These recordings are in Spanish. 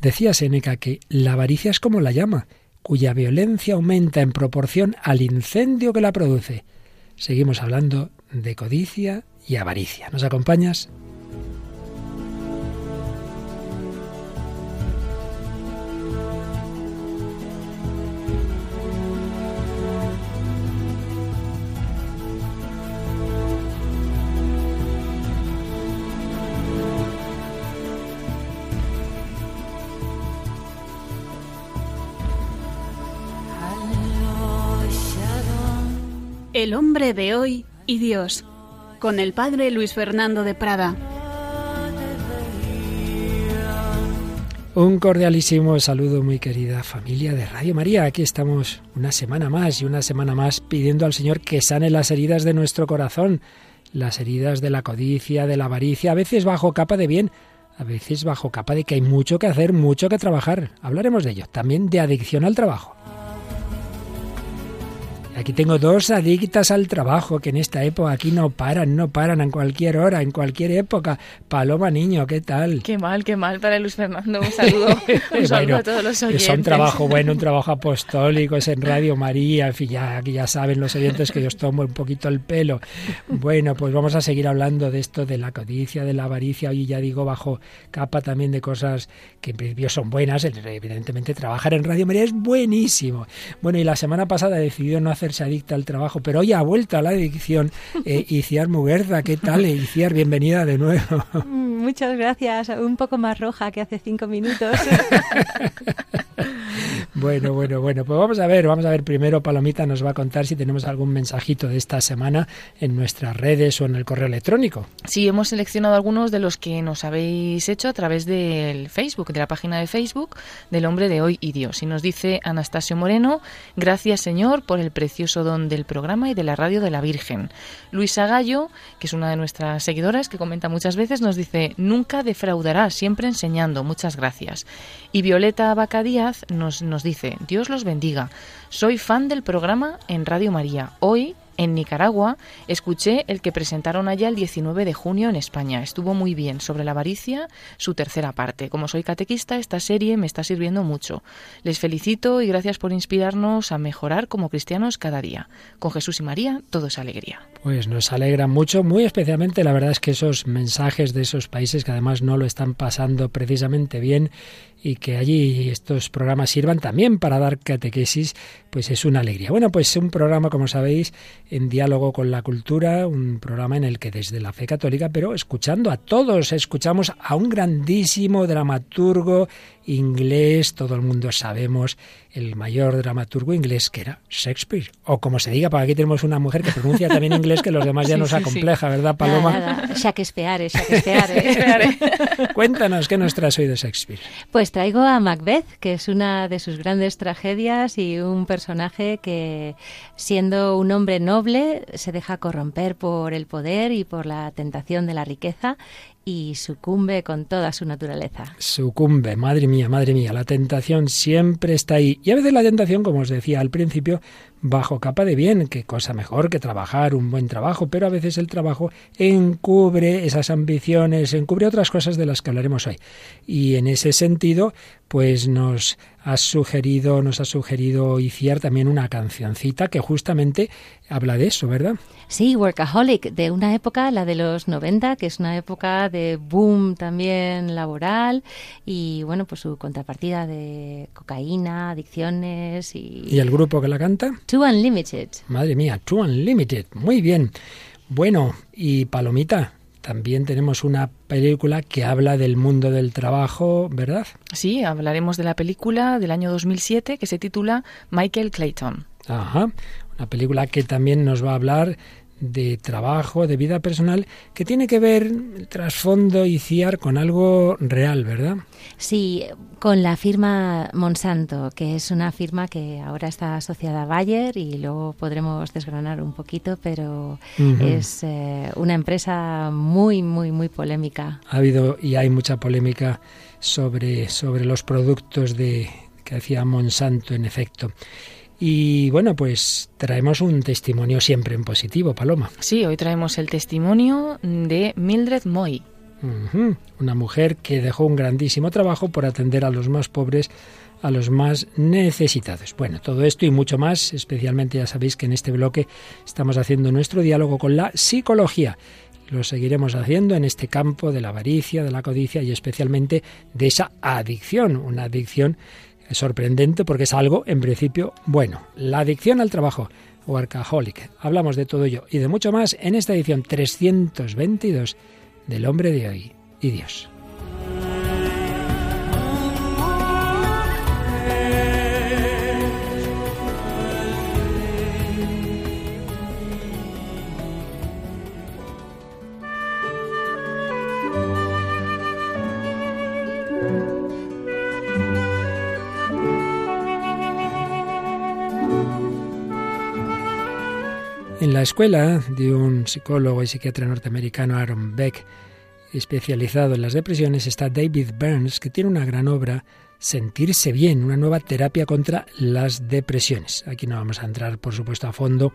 Decía Séneca que la avaricia es como la llama, cuya violencia aumenta en proporción al incendio que la produce. Seguimos hablando de codicia y avaricia. ¿Nos acompañas? El hombre de hoy y Dios, con el padre Luis Fernando de Prada. Un cordialísimo saludo, muy querida familia de Radio María. Aquí estamos una semana más y una semana más pidiendo al Señor que sane las heridas de nuestro corazón, las heridas de la codicia, de la avaricia, a veces bajo capa de bien, a veces bajo capa de que hay mucho que hacer, mucho que trabajar. Hablaremos de ello, también de adicción al trabajo. Aquí tengo dos adictas al trabajo que en esta época aquí no paran, no paran en cualquier hora, en cualquier época. Paloma Niño, ¿qué tal? Qué mal, qué mal para Luis Fernando. Un saludo, un saludo a todos los oyentes. Es un trabajo bueno, un trabajo apostólico, es en Radio María, en fin, ya, aquí ya saben los oyentes que yo os tomo un poquito el pelo. Bueno, pues vamos a seguir hablando de esto, de la codicia, de la avaricia, hoy ya digo bajo capa también de cosas que en principio son buenas. Evidentemente trabajar en Radio María es buenísimo. Bueno, y la semana pasada decidió no hacer se adicta al trabajo, pero hoy ha vuelto a la adicción. Eh, Iciar Muguerza, ¿qué tal? Iciar, bienvenida de nuevo. Muchas gracias, un poco más roja que hace cinco minutos. Bueno, bueno, bueno, pues vamos a ver, vamos a ver primero, Palomita nos va a contar si tenemos algún mensajito de esta semana en nuestras redes o en el correo electrónico. Sí, hemos seleccionado algunos de los que nos habéis hecho a través del Facebook, de la página de Facebook del Hombre de Hoy y Dios. Y nos dice Anastasio Moreno, gracias Señor por el precioso don del programa y de la radio de la Virgen. Luisa Gallo, que es una de nuestras seguidoras que comenta muchas veces, nos dice, nunca defraudará, siempre enseñando, muchas gracias. Y Violeta Abaca Díaz nos, nos dice, Dios los bendiga. Soy fan del programa en Radio María. Hoy en Nicaragua escuché el que presentaron allá el 19 de junio en España. Estuvo muy bien sobre la avaricia, su tercera parte. Como soy catequista, esta serie me está sirviendo mucho. Les felicito y gracias por inspirarnos a mejorar como cristianos cada día. Con Jesús y María, todo es alegría. Pues nos alegra mucho, muy especialmente la verdad es que esos mensajes de esos países que además no lo están pasando precisamente bien y que allí estos programas sirvan también para dar catequesis, pues es una alegría. Bueno, pues un programa, como sabéis, en diálogo con la cultura, un programa en el que desde la fe católica, pero escuchando a todos, escuchamos a un grandísimo dramaturgo inglés, todo el mundo sabemos el mayor dramaturgo inglés que era Shakespeare. O como se diga, para aquí tenemos una mujer que pronuncia también inglés que los demás ya nos acompleja, ¿verdad, Paloma? Nada, Shakespeare, Shakespeare. Cuéntanos, ¿qué nos traes hoy de Shakespeare? Pues traigo a Macbeth, que es una de sus grandes tragedias y un personaje que, siendo un hombre noble, se deja corromper por el poder y por la tentación de la riqueza y sucumbe con toda su naturaleza. Sucumbe, madre mía, madre mía, la tentación siempre está ahí. Y a veces la tentación, como os decía al principio, bajo capa de bien, qué cosa mejor que trabajar, un buen trabajo, pero a veces el trabajo encubre esas ambiciones, encubre otras cosas de las que hablaremos hoy. Y en ese sentido, pues nos ha sugerido, nos ha sugerido Iciar también una cancioncita que justamente habla de eso, ¿verdad? Sí, Workaholic, de una época, la de los 90, que es una época de boom también laboral y bueno, pues su contrapartida de cocaína, adicciones y... ¿Y el grupo que la canta? Too Unlimited. Madre mía, Too Unlimited. Muy bien. Bueno, y Palomita, también tenemos una película que habla del mundo del trabajo, ¿verdad? Sí, hablaremos de la película del año 2007 que se titula Michael Clayton. Ajá, una película que también nos va a hablar de trabajo, de vida personal, que tiene que ver el trasfondo y CIAR con algo real, ¿verdad? Sí, con la firma Monsanto, que es una firma que ahora está asociada a Bayer y luego podremos desgranar un poquito, pero es eh, una empresa muy, muy, muy polémica. Ha habido y hay mucha polémica sobre, sobre los productos de, que hacía Monsanto, en efecto. Y bueno, pues traemos un testimonio siempre en positivo, Paloma. Sí, hoy traemos el testimonio de Mildred Moy. Una mujer que dejó un grandísimo trabajo por atender a los más pobres, a los más necesitados. Bueno, todo esto y mucho más, especialmente ya sabéis que en este bloque estamos haciendo nuestro diálogo con la psicología. Lo seguiremos haciendo en este campo de la avaricia, de la codicia y especialmente de esa adicción, una adicción sorprendente porque es algo en principio bueno. La adicción al trabajo, Workaholic. Hablamos de todo ello y de mucho más en esta edición 322 del hombre de hoy y Dios. La escuela de un psicólogo y psiquiatra norteamericano, Aaron Beck, especializado en las depresiones, está David Burns, que tiene una gran obra, Sentirse bien, una nueva terapia contra las depresiones. Aquí no vamos a entrar, por supuesto, a fondo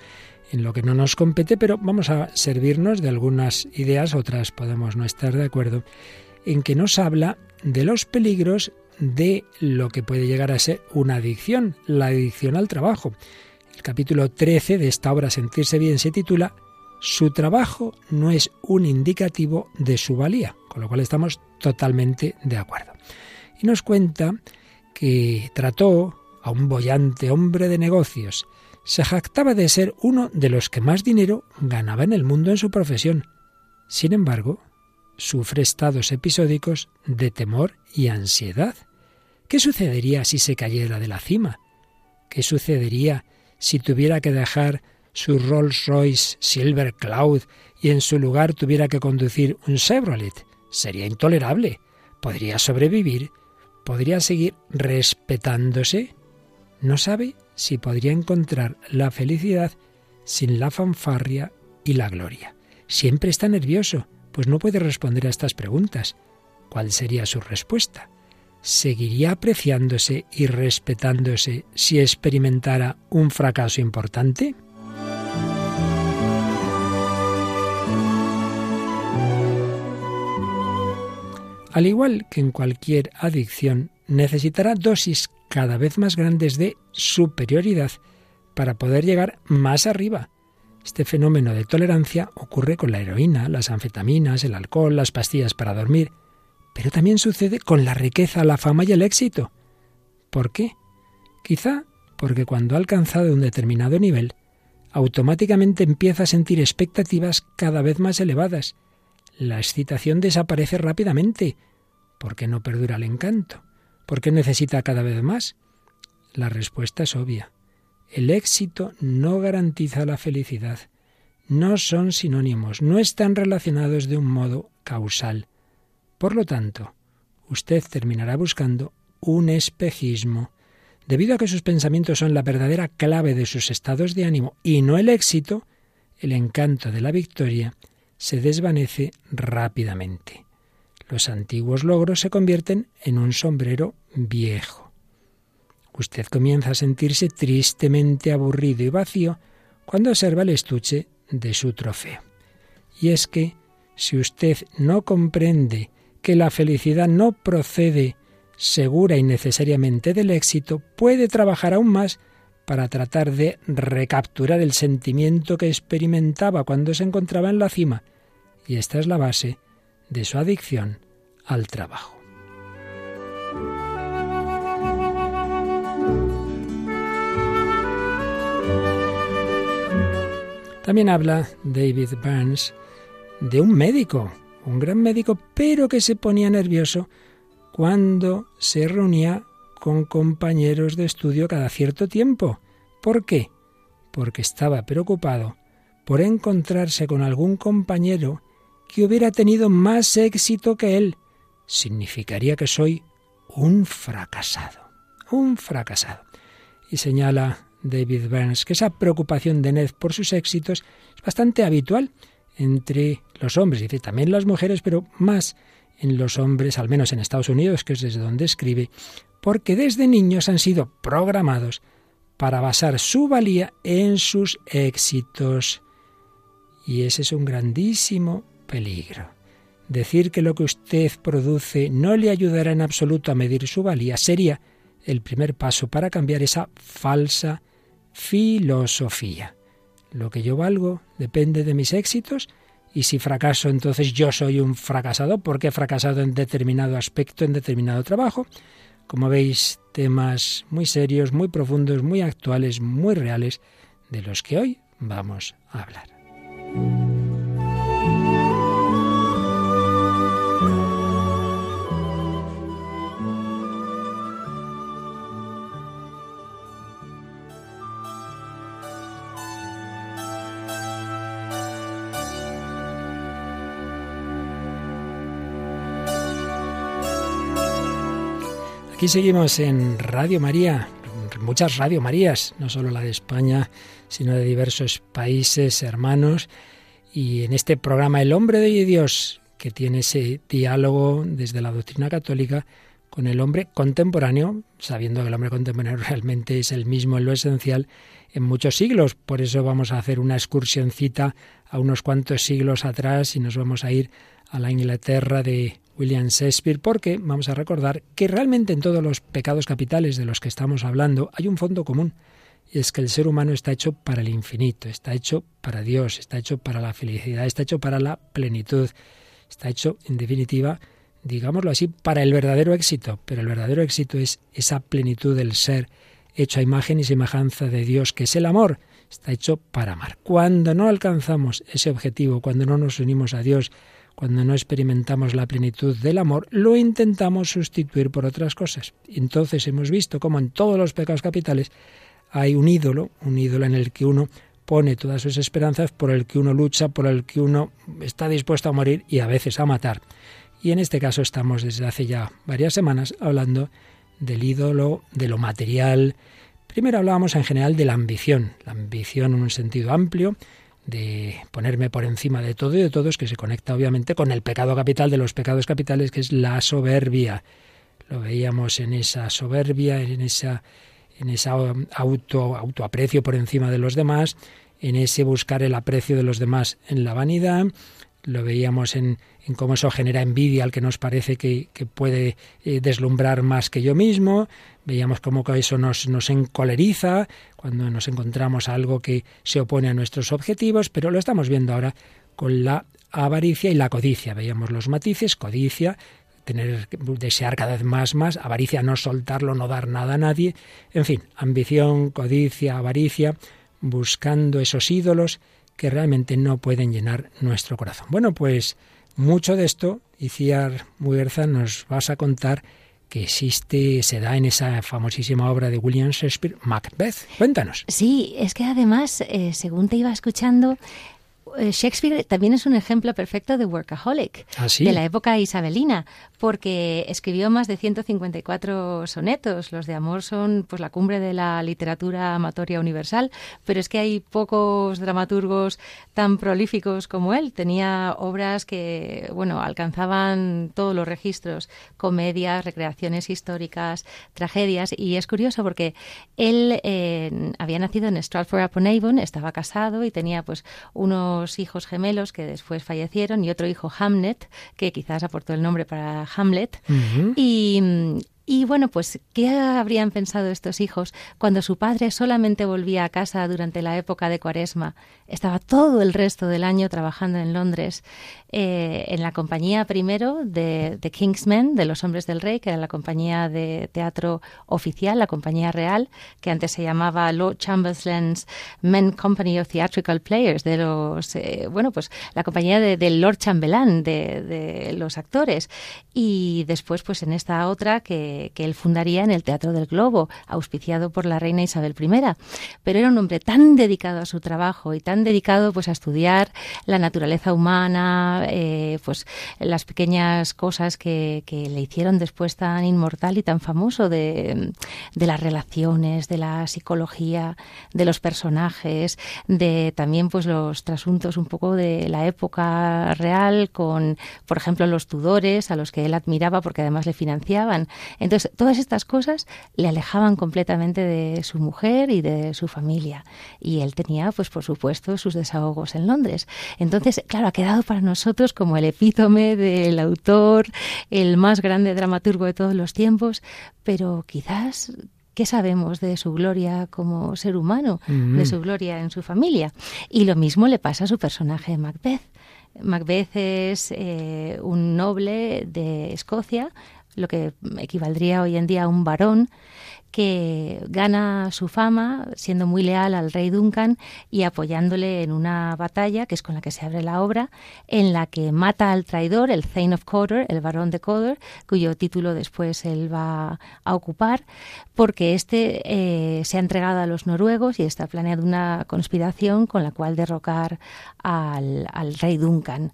en lo que no nos compete, pero vamos a servirnos de algunas ideas, otras podemos no estar de acuerdo, en que nos habla de los peligros de lo que puede llegar a ser una adicción, la adicción al trabajo. El capítulo 13 de esta obra Sentirse bien se titula Su trabajo no es un indicativo de su valía, con lo cual estamos totalmente de acuerdo. Y nos cuenta que trató a un bollante hombre de negocios. Se jactaba de ser uno de los que más dinero ganaba en el mundo en su profesión. Sin embargo, sufre estados episódicos de temor y ansiedad. ¿Qué sucedería si se cayera de la cima? ¿Qué sucedería si tuviera que dejar su Rolls Royce Silver Cloud y en su lugar tuviera que conducir un Chevrolet? Sería intolerable. ¿Podría sobrevivir? ¿Podría seguir respetándose? No sabe si podría encontrar la felicidad sin la fanfarria y la gloria. Siempre está nervioso, pues no puede responder a estas preguntas. ¿Cuál sería su respuesta? Seguiría apreciándose y respetándose si experimentara un fracaso importante? Al igual que en cualquier adicción, necesitará dosis cada vez más grandes de superioridad para poder llegar más arriba. Este fenómeno de tolerancia ocurre con la heroína, las anfetaminas, el alcohol, las pastillas para dormir. Pero también sucede con la riqueza, la fama y el éxito. ¿Por qué? Quizá porque cuando ha alcanzado un determinado nivel, automáticamente empieza a sentir expectativas cada vez más elevadas. La excitación desaparece rápidamente. ¿Por qué no perdura el encanto? ¿Por qué necesita cada vez más? La respuesta es obvia. El éxito no garantiza la felicidad. No son sinónimos, no están relacionados de un modo causal. Por lo tanto, usted terminará buscando un espejismo, debido a que sus pensamientos son la verdadera clave de sus estados de ánimo y no el éxito, el encanto de la victoria se desvanece rápidamente. Los antiguos logros se convierten en un sombrero viejo. Usted comienza a sentirse tristemente aburrido y vacío cuando observa el estuche de su trofeo. Y es que, si usted no comprende que la felicidad no procede segura y necesariamente del éxito, puede trabajar aún más para tratar de recapturar el sentimiento que experimentaba cuando se encontraba en la cima. Y esta es la base de su adicción al trabajo. También habla David Burns de un médico un gran médico, pero que se ponía nervioso cuando se reunía con compañeros de estudio cada cierto tiempo. ¿Por qué? Porque estaba preocupado por encontrarse con algún compañero que hubiera tenido más éxito que él. Significaría que soy un fracasado, un fracasado. Y señala David Burns que esa preocupación de Ned por sus éxitos es bastante habitual entre los hombres, dice también las mujeres, pero más en los hombres, al menos en Estados Unidos, que es desde donde escribe, porque desde niños han sido programados para basar su valía en sus éxitos. Y ese es un grandísimo peligro. Decir que lo que usted produce no le ayudará en absoluto a medir su valía sería el primer paso para cambiar esa falsa filosofía. Lo que yo valgo depende de mis éxitos y si fracaso entonces yo soy un fracasado porque he fracasado en determinado aspecto, en determinado trabajo. Como veis, temas muy serios, muy profundos, muy actuales, muy reales, de los que hoy vamos a hablar. Aquí seguimos en Radio María, muchas Radio Marías, no solo la de España, sino de diversos países hermanos. Y en este programa El hombre de Dios, que tiene ese diálogo desde la doctrina católica con el hombre contemporáneo, sabiendo que el hombre contemporáneo realmente es el mismo en lo esencial en muchos siglos. Por eso vamos a hacer una excursioncita a unos cuantos siglos atrás y nos vamos a ir a la Inglaterra de William Shakespeare, porque vamos a recordar que realmente en todos los pecados capitales de los que estamos hablando hay un fondo común, y es que el ser humano está hecho para el infinito, está hecho para Dios, está hecho para la felicidad, está hecho para la plenitud, está hecho, en definitiva, digámoslo así, para el verdadero éxito, pero el verdadero éxito es esa plenitud del ser hecho a imagen y semejanza de Dios, que es el amor, está hecho para amar. Cuando no alcanzamos ese objetivo, cuando no nos unimos a Dios, cuando no experimentamos la plenitud del amor, lo intentamos sustituir por otras cosas. Entonces hemos visto cómo en todos los pecados capitales hay un ídolo, un ídolo en el que uno pone todas sus esperanzas, por el que uno lucha, por el que uno está dispuesto a morir y a veces a matar. Y en este caso estamos desde hace ya varias semanas hablando del ídolo, de lo material. Primero hablábamos en general de la ambición, la ambición en un sentido amplio, de ponerme por encima de todo y de todos, que se conecta obviamente con el pecado capital de los pecados capitales, que es la soberbia. Lo veíamos en esa soberbia, en esa en ese auto autoaprecio por encima de los demás, en ese buscar el aprecio de los demás en la vanidad, lo veíamos en, en cómo eso genera envidia al que nos parece que, puede eh, deslumbrar más que yo mismo, veíamos cómo eso nos, encoleriza cuando nos encontramos algo que se opone a nuestros objetivos, pero lo estamos viendo ahora con la avaricia y la codicia. Veíamos los matices, codicia, tener desear cada vez más más, avaricia no soltarlo, no dar nada a nadie, en fin, ambición, codicia, avaricia, buscando esos ídolos que realmente no pueden llenar nuestro corazón. Bueno, pues mucho de esto, Iciar Muguerza, nos vas a contar que existe, se da en esa famosísima obra de William Shakespeare, Macbeth. Cuéntanos. Sí, es que además, eh, según te iba escuchando, eh, Shakespeare también es un ejemplo perfecto de workaholic, ¿Ah, de la época isabelina, porque escribió más de 154 sonetos. Los de amor son pues la cumbre de la literatura amatoria universal, pero es que hay pocos dramaturgos tan prolíficos como él. Tenía obras que, bueno, alcanzaban todos los registros, comedias, recreaciones históricas, tragedias, y es curioso porque él eh, había nacido en Stratford upon Avon, estaba casado y tenía pues unos hijos gemelos que después fallecieron y otro hijo Hamlet, que quizás aportó el nombre para Hamlet. Y y bueno, pues, ¿qué habrían pensado estos hijos cuando su padre solamente volvía a casa durante la época de Cuaresma? Estaba todo el resto del año trabajando en Londres, eh, en la compañía primero de, de, Kingsmen, de los Hombres del Rey, que era la compañía de teatro oficial, la compañía real, que antes se llamaba Lord Chamberlain's Men Company of Theatrical Players, de los, eh, bueno, pues la compañía del Lord Chambelán, de, de los actores. Y después, pues en esta otra que que, él fundaría en el Teatro del Globo, auspiciado por la reina Isabel I. Pero era un hombre tan dedicado a su trabajo y tan dedicado pues a estudiar la naturaleza humana, eh, pues las pequeñas cosas que, le hicieron después tan inmortal y tan famoso de, las relaciones, de la psicología, de los personajes, de también pues los trasuntos un poco de la época real con, por ejemplo, los Tudores, a los que él admiraba porque además le financiaban. Entonces, todas estas cosas le alejaban completamente de su mujer y de su familia. Y él tenía, pues por supuesto, sus desahogos en Londres. Entonces, claro, ha quedado para nosotros como el epítome del autor, el más grande dramaturgo de todos los tiempos, pero quizás ¿Qué sabemos de su gloria como ser humano, de su gloria en su familia? Y lo mismo le pasa a su personaje Macbeth. Macbeth es eh, un noble de Escocia, lo que equivaldría hoy en día a un varón, que gana su fama siendo muy leal al rey Duncan y apoyándole en una batalla, que es con la que se abre la obra, en la que mata al traidor, el Thane of Coder, el barón de Coder, cuyo título después él va a ocupar, porque este eh, se ha entregado a los noruegos y está planeando una conspiración con la cual derrocar al, al rey Duncan.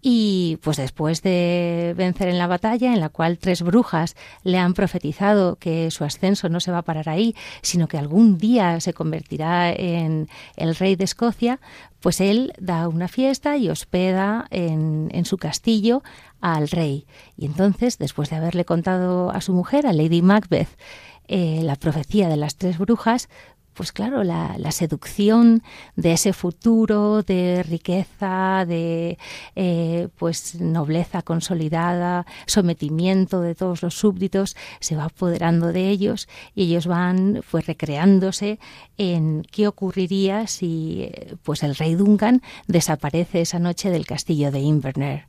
Y pues después de vencer en la batalla, en la cual tres brujas le han profetizado que su ascenso no se va a parar ahí, sino que algún día se convertirá en el rey de Escocia, pues él da una fiesta y hospeda en, en su castillo al rey. Y entonces, después de haberle contado a su mujer, a Lady Macbeth, eh, la profecía de las tres brujas, pues claro, la, seducción de ese futuro de riqueza, de eh, pues nobleza consolidada, sometimiento de todos los súbditos, se va apoderando de ellos y ellos van pues recreándose en qué ocurriría si pues el rey Duncan desaparece esa noche del castillo de Inverness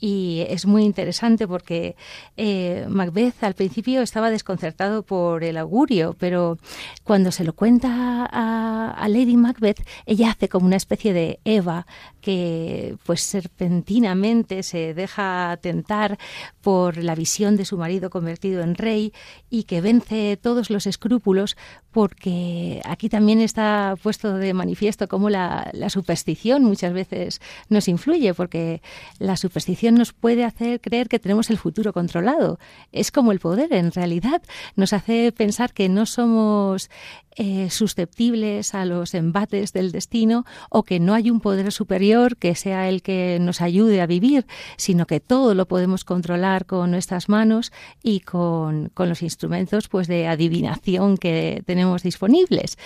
y es muy interesante porque eh, Macbeth al principio estaba desconcertado por el augurio, pero cuando se lo cuenta a, Lady Macbeth, ella hace como una especie de Eva que pues serpentinamente se deja tentar por la visión de su marido convertido en rey y que vence todos los escrúpulos porque aquí también está puesto de manifiesto cómo la superstición muchas veces nos influye porque la superstición nos puede hacer creer que tenemos el futuro controlado. Es como el poder, en realidad. Nos hace pensar que no somos eh, susceptibles a los embates del destino o que no hay un poder superior que sea el que nos ayude a vivir, sino que todo lo podemos controlar con nuestras manos y con, con los instrumentos pues de adivinación que tenemos disponibles.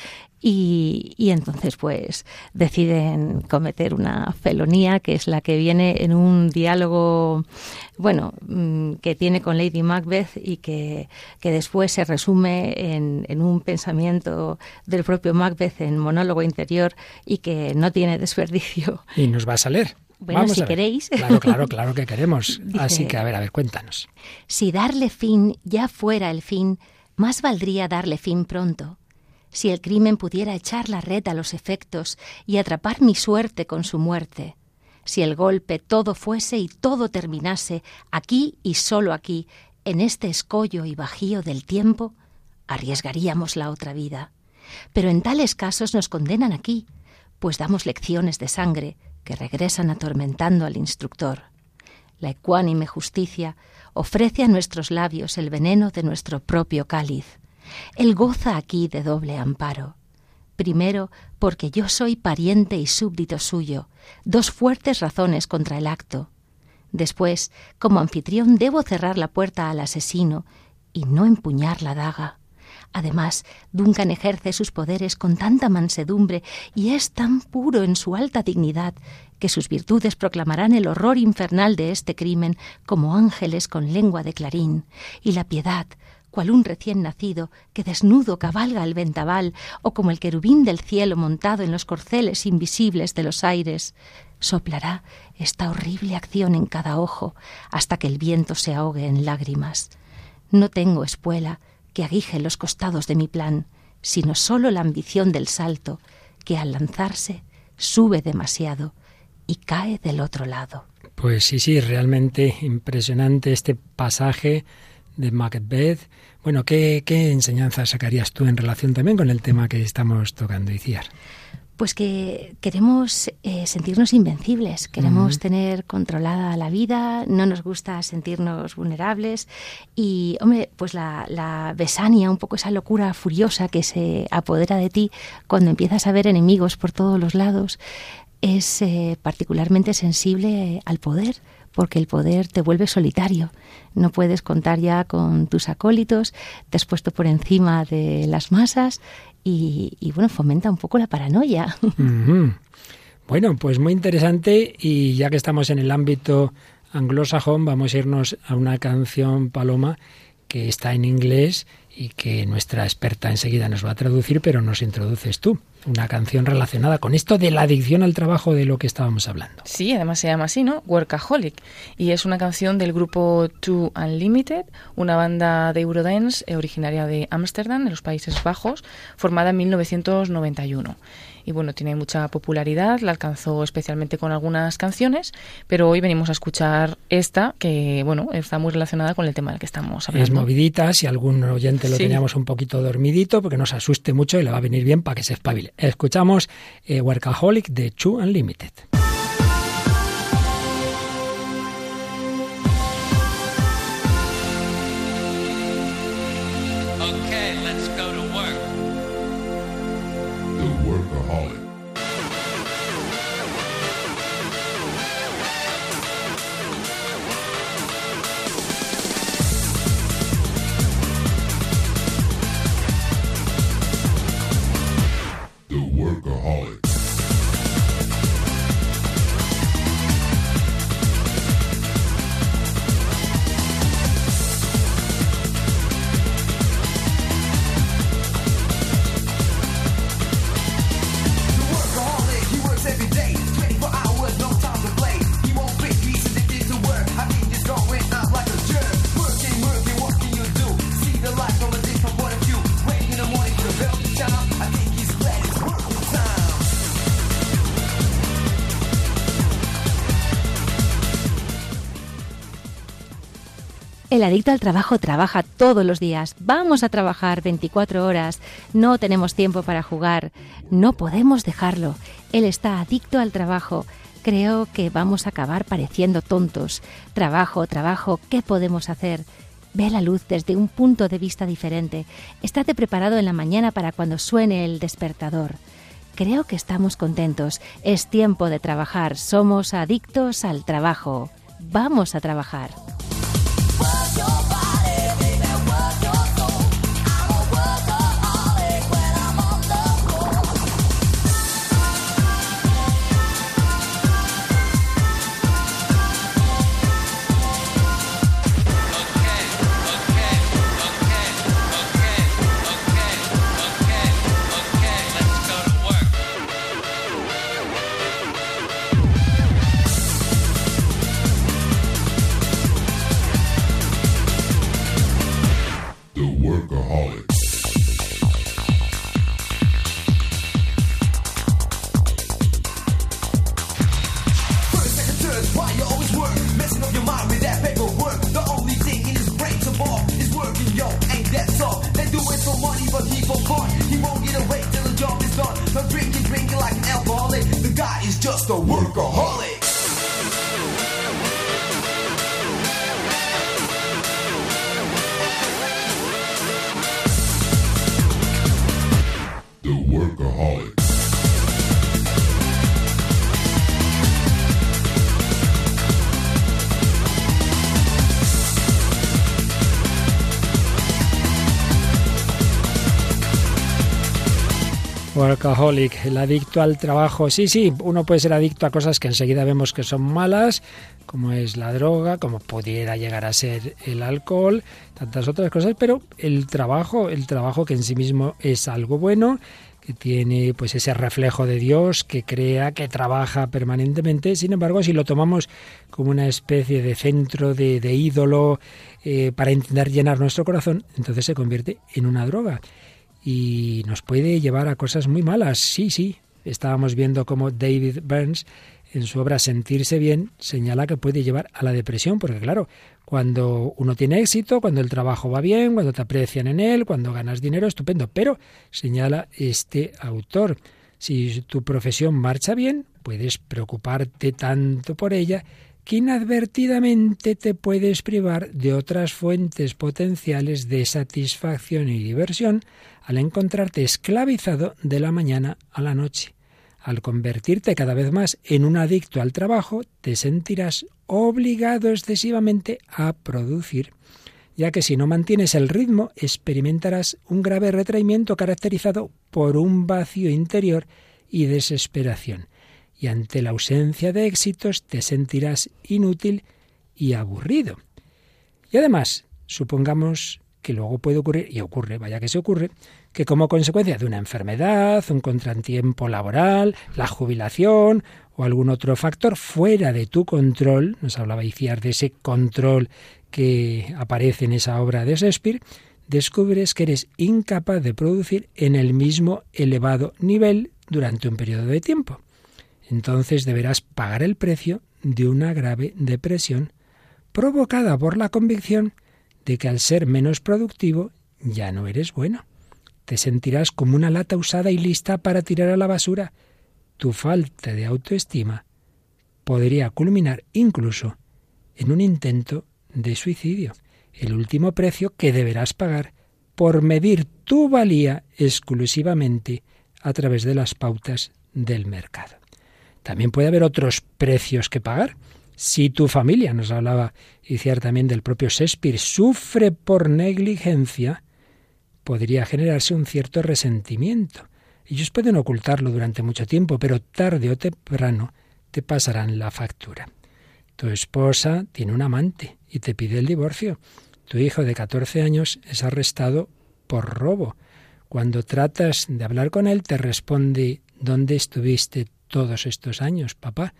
Y, y, entonces pues deciden cometer una felonía que es la que viene en un diálogo bueno mm, que tiene con Lady Macbeth y que, que después se resume en, en un pensamiento del propio Macbeth en monólogo interior y que no tiene desperdicio. Y nos va a salir. Bueno, si queréis. Claro, claro, claro que queremos. Así que, a ver, a ver, cuéntanos. Si darle fin ya fuera el fin, más valdría darle fin pronto. Si el crimen pudiera echar la red a los efectos y atrapar mi suerte con su muerte. Si el golpe todo fuese y todo terminase, aquí y solo aquí, en este escollo y bajío del tiempo, arriesgaríamos la otra vida. Pero en tales casos nos condenan aquí, pues damos lecciones de sangre que regresan atormentando al instructor. La ecuánime justicia ofrece a nuestros labios el veneno de nuestro propio cáliz. Él goza aquí de doble amparo. Primero, porque yo soy pariente y súbdito suyo, dos fuertes razones contra el acto. Después, como anfitrión, debo cerrar la puerta al asesino y no empuñar la daga. Además, Duncan ejerce sus poderes con tanta mansedumbre y es tan puro en su alta dignidad que sus virtudes proclamarán el horror infernal de este crimen como ángeles con lengua de clarín, y la piedad, cual un recién nacido que desnudo cabalga el ventabal, o como el querubín del cielo montado en los corceles invisibles de los aires, soplará esta horrible acción en cada ojo hasta que el viento se ahogue en lágrimas. No tengo espuela, que aguije los costados de mi plan, sino sólo la ambición del salto, que al lanzarse sube demasiado y cae del otro lado. Pues sí, sí, realmente impresionante este pasaje de Macbeth. Bueno, ¿qué, qué enseñanza sacarías tú en relación también con el tema que estamos tocando, Iciar? Pues que queremos eh, sentirnos invencibles, queremos tener controlada la vida, no nos gusta sentirnos vulnerables y, hombre, pues la, la, besania, un poco esa locura furiosa que se apodera de ti cuando empiezas a ver enemigos por todos los lados, es eh, particularmente sensible al poder, porque el poder te vuelve solitario. No puedes contar ya con tus acólitos, te has puesto por encima de las masas y, bueno, fomenta un poco la paranoia. Bueno, pues muy interesante y ya que estamos en el ámbito anglosajón, vamos a irnos a una canción, Paloma, que está en inglés y que nuestra experta enseguida nos va a traducir, pero nos introduces tú. Una canción relacionada con esto de la adicción al trabajo de lo que estábamos hablando. Sí, además se llama así, ¿no? Workaholic. Y es una canción del grupo Two Unlimited, una banda de Eurodance eh, originaria de Ámsterdam, de los Países Bajos, formada en 1991 y bueno, tiene mucha popularidad, la alcanzó especialmente con algunas canciones, pero hoy venimos a escuchar esta que, bueno, está muy relacionada con el tema del que estamos hablando. Es movidita, si algún oyente lo teníamos un poquito dormidito, porque nos asuste mucho y le va a venir bien para que se espabile. Escuchamos eh, Workaholic de Chu Unlimited. El adicto al trabajo trabaja todos los días. Vamos a trabajar 24 horas. No tenemos tiempo para jugar. No podemos dejarlo. Él está adicto al trabajo. Creo que vamos a acabar pareciendo tontos. Trabajo, trabajo, ¿qué podemos hacer? Ve la luz desde un punto de vista diferente. Estate preparado en la mañana para cuando suene el despertador. Creo que estamos contentos. Es tiempo de trabajar. Somos adictos al trabajo. Vamos a trabajar. was your Workaholic, el adicto al trabajo. Sí, sí, uno puede ser adicto a cosas que enseguida vemos que son malas, como es la droga, como pudiera llegar a ser el alcohol, tantas otras cosas, pero el trabajo, el trabajo que en sí mismo es algo bueno, que tiene pues ese reflejo de Dios, que crea, que trabaja permanentemente. Sin embargo, si lo tomamos como una especie de centro, de, ídolo, eh, para intentar llenar nuestro corazón, entonces se convierte en una droga y nos puede llevar a cosas muy malas. Sí, sí. Estábamos viendo cómo David Burns en su obra Sentirse bien señala que puede llevar a la depresión, porque claro, cuando uno tiene éxito, cuando el trabajo va bien, cuando te aprecian en él, cuando ganas dinero, estupendo, pero señala este autor, si tu profesión marcha bien, puedes preocuparte tanto por ella que inadvertidamente te puedes privar de otras fuentes potenciales de satisfacción y diversión al encontrarte esclavizado de la mañana a la noche. Al convertirte cada vez más en un adicto al trabajo, te sentirás obligado excesivamente a producir, ya que si no mantienes el ritmo, experimentarás un grave retraimiento caracterizado por un vacío interior y desesperación, y ante la ausencia de éxitos te sentirás inútil y aburrido. Y además, supongamos que luego puede ocurrir, y ocurre, vaya que se ocurre, que como consecuencia de una enfermedad, un contratiempo laboral, la jubilación o algún otro factor fuera de tu control, nos hablaba Iciar de ese control que aparece en esa obra de Shakespeare, descubres que eres incapaz de producir en el mismo elevado nivel durante un periodo de tiempo. Entonces deberás pagar el precio de una grave depresión provocada por la convicción de que al ser menos productivo ya no eres bueno. Te sentirás como una lata usada y lista para tirar a la basura. Tu falta de autoestima podría culminar incluso en un intento de suicidio, el último precio que deberás pagar por medir tu valía exclusivamente a través de las pautas del mercado. También puede haber otros precios que pagar. Si tu familia, nos hablaba y también del propio Shakespeare, sufre por negligencia, podría generarse un cierto resentimiento. Ellos pueden ocultarlo durante mucho tiempo, pero tarde o temprano te pasarán la factura. Tu esposa tiene un amante y te pide el divorcio. Tu hijo de 14 años es arrestado por robo. Cuando tratas de hablar con él, te responde ¿Dónde estuviste todos estos años, papá?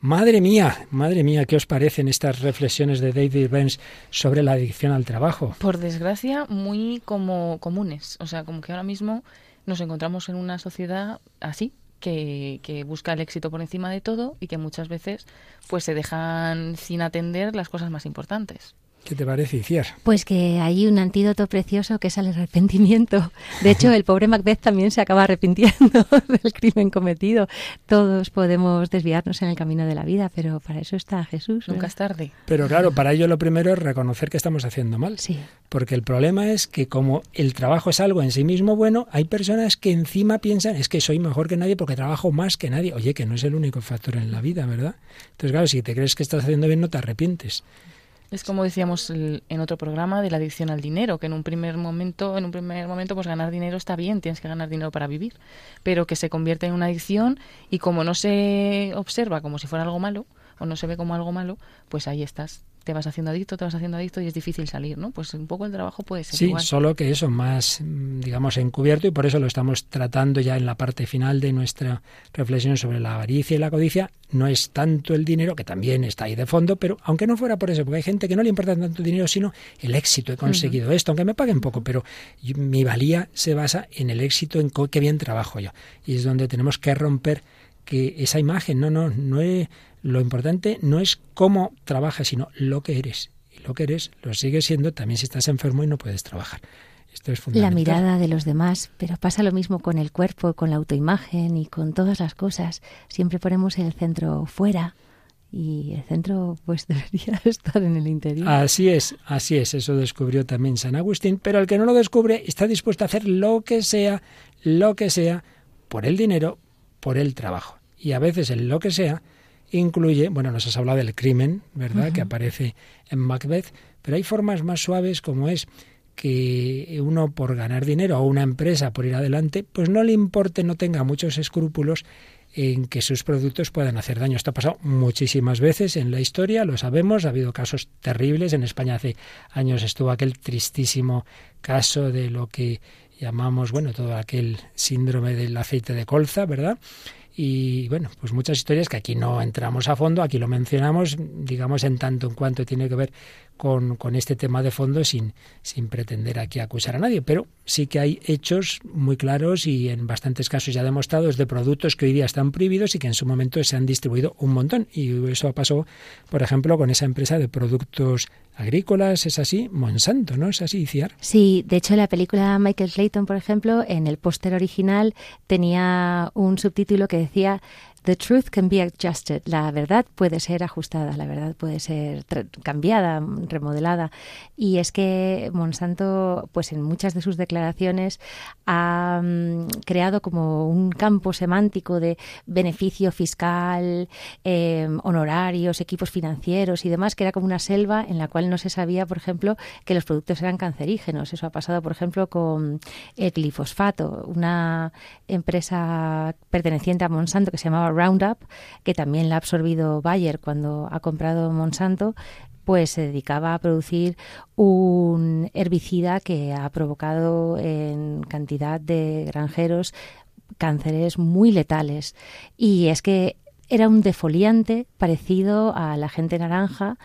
Madre mía, madre mía, ¿qué os parecen estas reflexiones de David Burns sobre la adicción al trabajo? Por desgracia, muy como comunes. O sea, como que ahora mismo nos encontramos en una sociedad así, que, que, busca el éxito por encima de todo y que muchas veces pues se dejan sin atender las cosas más importantes. ¿Qué te parece, Iciar? Pues que hay un antídoto precioso que es el arrepentimiento. De hecho, el pobre Macbeth también se acaba arrepintiendo del crimen cometido. Todos podemos desviarnos en el camino de la vida, pero para eso está Jesús. Nunca es tarde. Pero claro, para ello lo primero es reconocer que estamos haciendo mal. Sí. Porque el problema es que como el trabajo es algo en sí mismo bueno, hay personas que encima piensan es que soy mejor que nadie porque trabajo más que nadie. Oye, que no es el único factor en la vida, ¿verdad? Entonces, claro, si te crees que estás haciendo bien, no te arrepientes. Es como decíamos en otro programa de la adicción al dinero, que en un primer momento, en un primer momento, pues ganar dinero está bien, tienes que ganar dinero para vivir, pero que se convierte en una adicción y como no se observa como si fuera algo malo o no se ve como algo malo, pues ahí estás te vas haciendo adicto, te vas haciendo adicto y es difícil salir, ¿no? Pues un poco el trabajo puede ser sí, igual. solo que eso más, digamos, encubierto y por eso lo estamos tratando ya en la parte final de nuestra reflexión sobre la avaricia y la codicia. No es tanto el dinero, que también está ahí de fondo, pero aunque no fuera por eso, porque hay gente que no le importa tanto el dinero, sino el éxito. He conseguido esto, aunque me paguen poco, pero mi valía se basa en el éxito, en qué bien trabajo yo. Y es donde tenemos que romper que esa imagen, no, no, no es lo importante no es cómo trabajas, sino lo que eres. Y lo que eres lo sigues siendo también si estás enfermo y no puedes trabajar. Esto es fundamental. La mirada de los demás, pero pasa lo mismo con el cuerpo, con la autoimagen y con todas las cosas. Siempre ponemos el centro fuera y el centro pues debería estar en el interior. Así es, así es, eso descubrió también San Agustín, pero el que no lo descubre está dispuesto a hacer lo que sea, lo que sea, por el dinero, por el trabajo. Y a veces el lo que sea incluye, bueno, nos has hablado del crimen, ¿verdad?, que aparece en Macbeth, pero hay formas más suaves como es que uno por ganar dinero o una empresa por ir adelante, pues no le importe, no tenga muchos escrúpulos en que sus productos puedan hacer daño. Esto ha pasado muchísimas veces en la historia, lo sabemos, ha habido casos terribles. En España hace años estuvo aquel tristísimo caso de lo que llamamos, bueno, todo aquel síndrome del aceite de colza, ¿verdad? Y bueno, pues muchas historias que aquí no entramos a fondo, aquí lo mencionamos, digamos, en tanto en cuanto tiene que ver con, con, este tema de fondo sin, sin pretender aquí acusar a nadie. Pero sí que hay hechos muy claros y en bastantes casos ya demostrados de productos que hoy día están prohibidos y que en su momento se han distribuido un montón. Y eso pasó, por ejemplo, con esa empresa de productos agrícolas, es así, Monsanto, ¿no? Es así, Ciar. Sí, de hecho la película Michael Clayton, por ejemplo, en el póster original tenía un subtítulo que decía The truth can be adjusted. La verdad puede ser ajustada, la verdad puede ser cambiada, remodelada. Y es que Monsanto, pues en muchas de sus declaraciones, ha mm, creado como un campo semántico de beneficio fiscal, em, honorarios, equipos financieros y demás, que era como una selva en la cual no se sabía, por ejemplo, que los productos eran cancerígenos. Eso ha pasado, por ejemplo, con el glifosfato, una empresa perteneciente a Monsanto que se llamaba Roundup, que también la ha absorbido Bayer cuando ha comprado Monsanto, pues se dedicaba a producir un herbicida que ha provocado en cantidad de granjeros cánceres muy letales. Y es que era un defoliante parecido a la gente naranja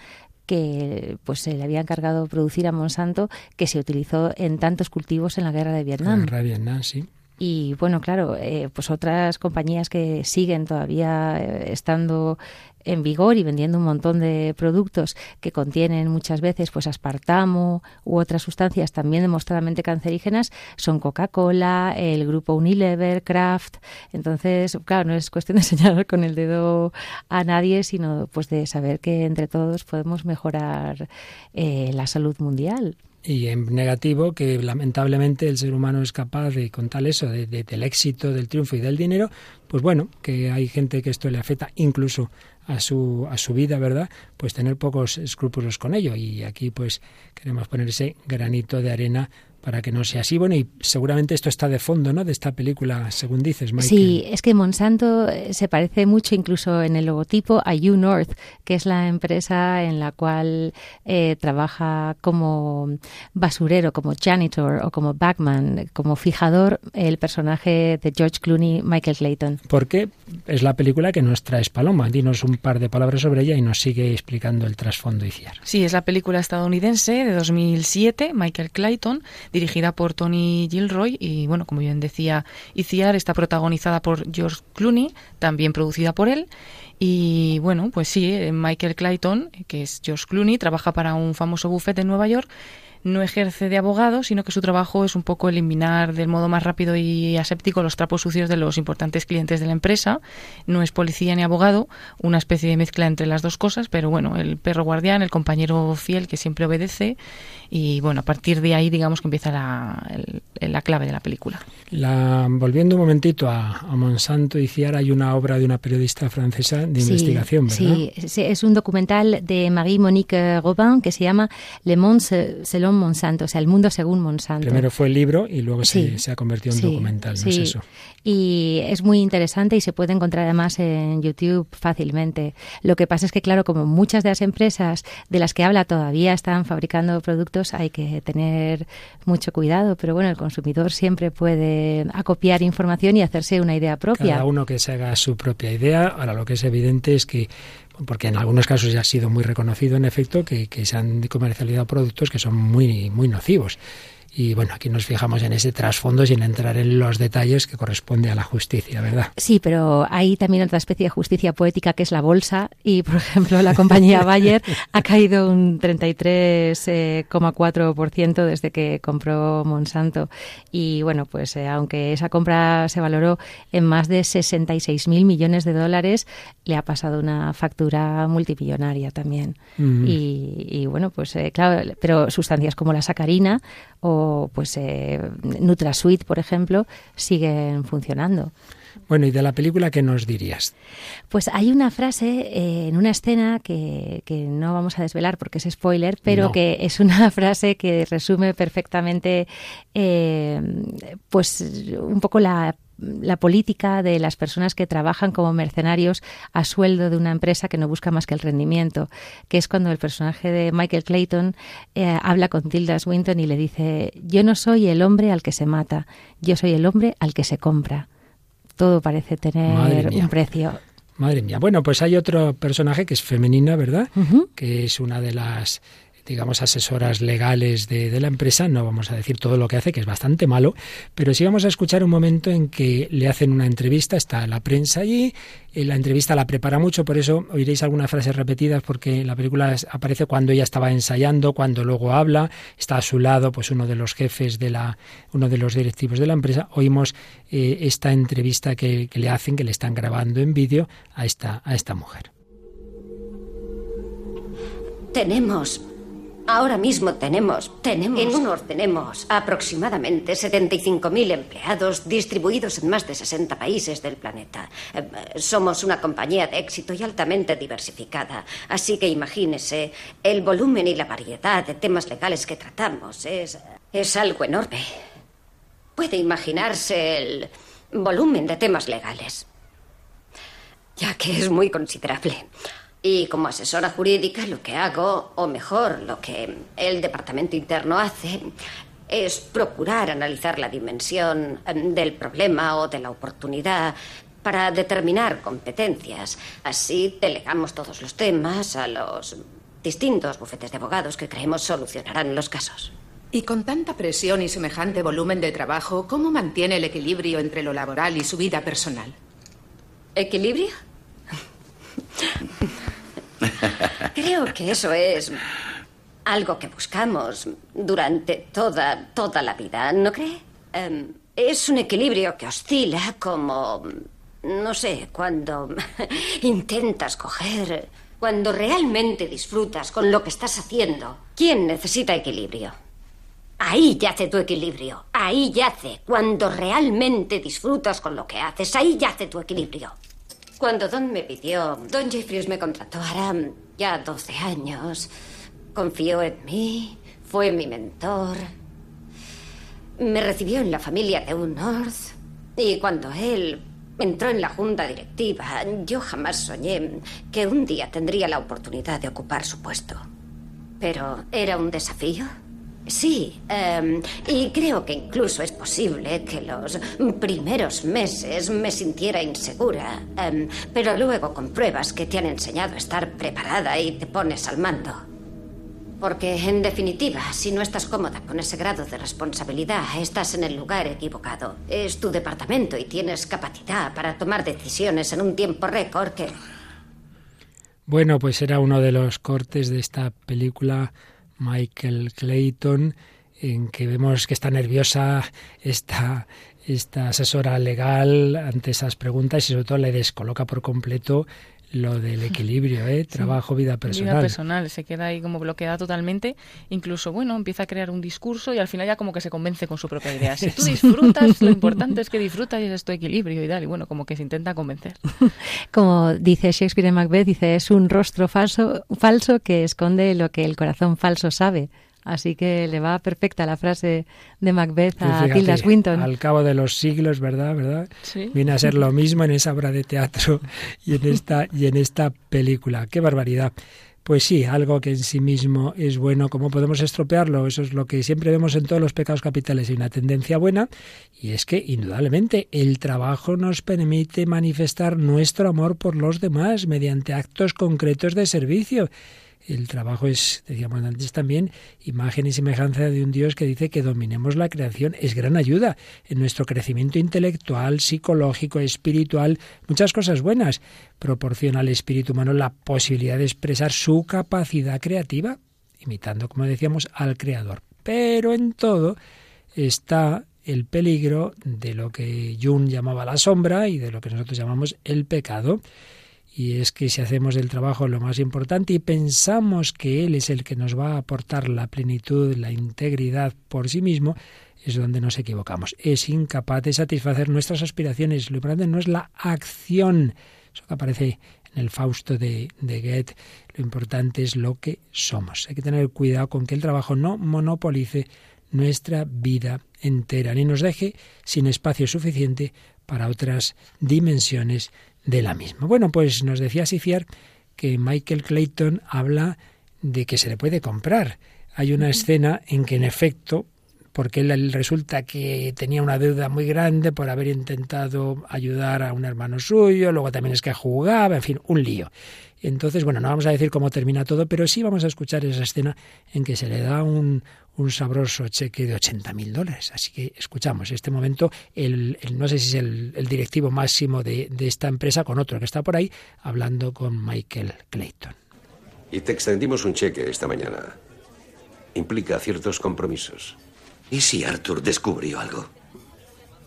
que pues se le había encargado producir a Monsanto que se utilizó en tantos cultivos en la guerra de Vietnam. La guerra de Vietnam, sí. Y bueno, claro, eh, pues otras compañías que siguen todavía eh, estando en vigor y vendiendo un montón de productos que contienen muchas veces pues aspartamo u otras sustancias también demostradamente cancerígenas son Coca-Cola, el grupo Unilever, Kraft. Entonces, claro, no es cuestión de señalar con el dedo a nadie, sino pues de saber que entre todos podemos mejorar eh, la salud mundial y en negativo que lamentablemente el ser humano es capaz de contar eso, de, del éxito, del triunfo y del dinero, pues bueno, que hay gente que esto le afecta incluso a su, a su vida, ¿verdad? Pues tener pocos escrúpulos con ello. Y aquí pues queremos poner ese granito de arena para que no sea así. Bueno, y seguramente esto está de fondo, ¿no? De esta película, según dices, Michael. Sí, es que Monsanto eh, se parece mucho incluso en el logotipo a U North, que es la empresa en la cual eh, trabaja como basurero, como janitor o como backman, como fijador, el personaje de George Clooney, Michael Clayton. Porque es la película que nos traes, Paloma. Dinos un par de palabras sobre ella y nos sigue explicando el trasfondo y cierre. Sí, es la película estadounidense de 2007, Michael Clayton dirigida por Tony Gilroy y, bueno, como bien decía Iciar, está protagonizada por George Clooney, también producida por él. Y bueno, pues sí, eh, Michael Clayton, que es George Clooney, trabaja para un famoso bufete en Nueva York no ejerce de abogado, sino que su trabajo es un poco eliminar del modo más rápido y aséptico los trapos sucios de los importantes clientes de la empresa. No es policía ni abogado, una especie de mezcla entre las dos cosas, pero bueno, el perro guardián, el compañero fiel que siempre obedece y bueno, a partir de ahí digamos que empieza la, la clave de la película. La, volviendo un momentito a, Monsanto y Ciara, hay una obra de una periodista francesa de investigación, ¿verdad? Sí, es un documental de Marie-Monique Robin que se llama Le Monde selon Monsanto, o sea, el mundo según Monsanto. Primero fue el libro y luego se, ha convertido en documental, ¿no es eso? Y es muy interesante y se puede encontrar además en YouTube fácilmente. Lo que pasa es que, claro, como muchas de las empresas de las que habla todavía están fabricando productos, hay que tener mucho cuidado, pero bueno, el consumidor siempre puede acopiar información y hacerse una idea propia. Cada uno que se haga su propia idea. Ahora, lo que es evidente es que porque en algunos casos ya ha sido muy reconocido, en efecto, que, que se han comercializado productos que son muy, muy nocivos. Y bueno, aquí nos fijamos en ese trasfondo sin entrar en los detalles que corresponde a la justicia, ¿verdad? Sí, pero hay también otra especie de justicia poética que es la bolsa y, por ejemplo, la compañía Bayer ha caído un 33,4% desde que compró Monsanto. Y bueno, pues eh, aunque esa compra se valoró en más de 66 mil millones de dólares, le ha pasado una factura multimillonaria también. y, bueno, pues eh, claro, pero sustancias como la sacarina o pues eh, NutraSuite, por ejemplo, siguen funcionando. Bueno, ¿y de la película qué nos dirías? Pues hay una frase eh, en una escena que, que, no vamos a desvelar porque es spoiler, pero que es una frase que resume perfectamente eh, pues un poco la la política de las personas que trabajan como mercenarios a sueldo de una empresa que no busca más que el rendimiento, que es cuando el personaje de Michael Clayton eh, habla con Tilda Swinton y le dice, yo no soy el hombre al que se mata, yo soy el hombre al que se compra. Todo parece tener un precio. Madre mía. Bueno, pues hay otro personaje que es femenina, ¿verdad? Que es una de las digamos, asesoras legales de, la empresa. No vamos a decir todo lo que hace, que es bastante malo, pero sí vamos a escuchar un momento en que le hacen una entrevista, está la prensa allí, eh, la entrevista la prepara mucho, por eso oiréis algunas frases repetidas, porque la película aparece cuando ella estaba ensayando, cuando luego habla, está a su lado pues uno de los jefes de la, uno de los directivos de la empresa, oímos eh, esta entrevista que, que le hacen, que le están grabando en vídeo a esta, a esta mujer. Tenemos Ahora mismo tenemos, tenemos, en UNOR tenemos aproximadamente 75.000 empleados distribuidos en más de 60 países del planeta. Eh, somos una compañía de éxito y altamente diversificada, así que imagínese el volumen y la variedad de temas legales que tratamos es es algo enorme. Puede imaginarse el volumen de temas legales, ya que es muy considerable. Y como asesora jurídica lo que hago, o mejor, lo que el Departamento Interno hace, es procurar analizar la dimensión em, del problema o de la oportunidad para determinar competencias. Así delegamos todos los temas a los distintos bufetes de abogados que creemos solucionarán los casos. Y con tanta presión y semejante volumen de trabajo, ¿cómo mantiene el equilibrio entre lo laboral y su vida personal? ¿Equilibrio? Creo que eso es algo que buscamos durante toda, toda la vida, ¿no cree? Em, es un equilibrio que oscila como, no sé, cuando intentas coger, cuando realmente disfrutas con lo que estás haciendo. ¿Quién necesita equilibrio? Ahí yace tu equilibrio, ahí yace, cuando realmente disfrutas con lo que haces, ahí yace tu equilibrio. Cuando Don me pidió, Don Jeffries me contrató hará ya 12 años. Confió en mí, fue mi mentor. Me recibió en la familia de un North. Y cuando él entró en la junta directiva, yo jamás soñé que un día tendría la oportunidad de ocupar su puesto. Pero era un desafío. Sí, em, y creo que incluso es posible que los primeros meses me sintiera insegura, em, pero luego compruebas que te han enseñado a estar preparada y te pones al mando. Porque, en definitiva, si no estás cómoda con ese grado de responsabilidad, estás en el lugar equivocado. Es tu departamento y tienes capacidad para tomar decisiones en un tiempo récord que... Bueno, pues era uno de los cortes de esta película Michael Clayton, en que vemos que está nerviosa esta, esta asesora legal ante esas preguntas y sobre todo le descoloca por completo lo del equilibrio, ¿eh? trabajo, vida personal. Vida personal, se queda ahí como bloqueada totalmente. Incluso, bueno, empieza a crear un discurso y al final ya como que se convence con su propia idea. Si tú disfrutas, lo importante es que disfrutas y es tu equilibrio y tal. Y bueno, como que se intenta convencer. Como dice Shakespeare en Macbeth, dice, es un rostro falso, falso que esconde lo que el corazón falso sabe. Así que le va perfecta la frase de Macbeth a Tilda Swinton. Al cabo de los siglos, ¿verdad? ¿verdad? Viene a ser lo mismo en esa obra de teatro y en esta y en esta película. Qué barbaridad. Pues sí, algo que en sí mismo es bueno, ¿cómo podemos estropearlo? Eso es lo que siempre vemos en todos los pecados capitales y una tendencia buena, y es que indudablemente el trabajo nos permite manifestar nuestro amor por los demás mediante actos concretos de servicio el trabajo es, decíamos antes también, imagen y semejanza de un Dios que dice que dominemos la creación. Es gran ayuda en nuestro crecimiento intelectual, psicológico, espiritual, muchas cosas buenas. Proporciona al espíritu humano la posibilidad de expresar su capacidad creativa, imitando, como decíamos, al Creador. Pero en todo está el peligro de lo que Jung llamaba la sombra y de lo que nosotros llamamos el pecado. Y es que si hacemos del trabajo lo más importante y pensamos que Él es el que nos va a aportar la plenitud, la integridad por sí mismo, es donde nos equivocamos. Es incapaz de satisfacer nuestras aspiraciones. Lo importante no es la acción. Eso que aparece en el Fausto de, de Goethe. Lo importante es lo que somos. Hay que tener cuidado con que el trabajo no monopolice nuestra vida entera, ni nos deje sin espacio suficiente para otras dimensiones de la misma. Bueno, pues nos decía Sifiar que Michael Clayton habla de que se le puede comprar. Hay una escena en que en efecto porque él resulta que tenía una deuda muy grande por haber intentado ayudar a un hermano suyo, luego también es que jugaba, en fin, un lío. Entonces, bueno, no vamos a decir cómo termina todo, pero sí vamos a escuchar esa escena en que se le da un, un sabroso cheque de 80 mil dólares. Así que escuchamos este momento, el, no sé si es el, el directivo máximo de, de esta empresa con otro que está por ahí, hablando con Michael Clayton. Y te extendimos un cheque esta mañana. Implica ciertos compromisos. ¿Y si Arthur descubrió algo?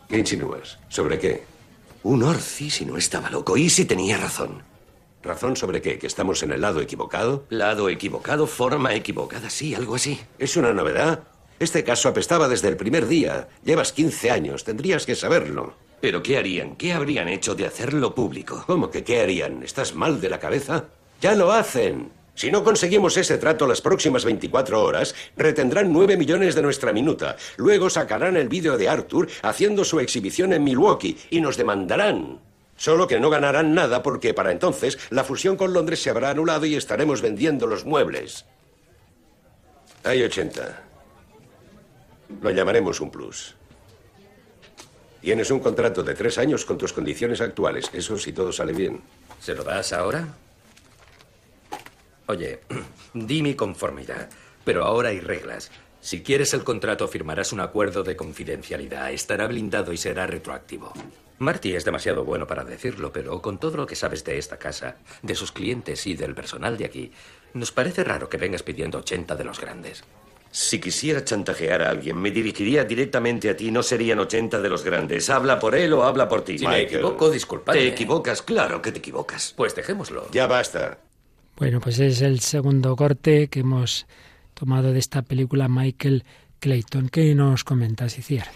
¿Qué insinúas? ¿Sobre qué? Un Orci si no estaba loco y si tenía razón. ¿Razón sobre qué? ¿Que estamos en el lado equivocado? Lado equivocado, forma equivocada, sí, algo así. ¿Es una novedad? Este caso apestaba desde el primer día. Llevas 15 años, tendrías que saberlo. ¿Pero qué harían? ¿Qué habrían hecho de hacerlo público? ¿Cómo que qué harían? ¿Estás mal de la cabeza? Ya lo hacen. Si no conseguimos ese trato las próximas 24 horas, retendrán 9 millones de nuestra minuta. Luego sacarán el vídeo de Arthur haciendo su exhibición en Milwaukee y nos demandarán. Solo que no ganarán nada porque para entonces la fusión con Londres se habrá anulado y estaremos vendiendo los muebles. Hay 80. Lo llamaremos un plus. Tienes un contrato de tres años con tus condiciones actuales. Eso si todo sale bien. ¿Se lo das ahora? Oye, di mi conformidad, pero ahora hay reglas. Si quieres el contrato, firmarás un acuerdo de confidencialidad. Estará blindado y será retroactivo. Marty es demasiado bueno para decirlo, pero con todo lo que sabes de esta casa, de sus clientes y del personal de aquí, nos parece raro que vengas pidiendo 80 de los grandes. Si quisiera chantajear a alguien, me dirigiría directamente a ti. No serían 80 de los grandes. Habla por él o habla por ti. Si me equivoco, disculpadme. Te equivocas, claro que te equivocas. Pues dejémoslo. Ya basta. Bueno, pues es el segundo corte que hemos tomado de esta película Michael Clayton. ¿Qué nos comentas, Iciar?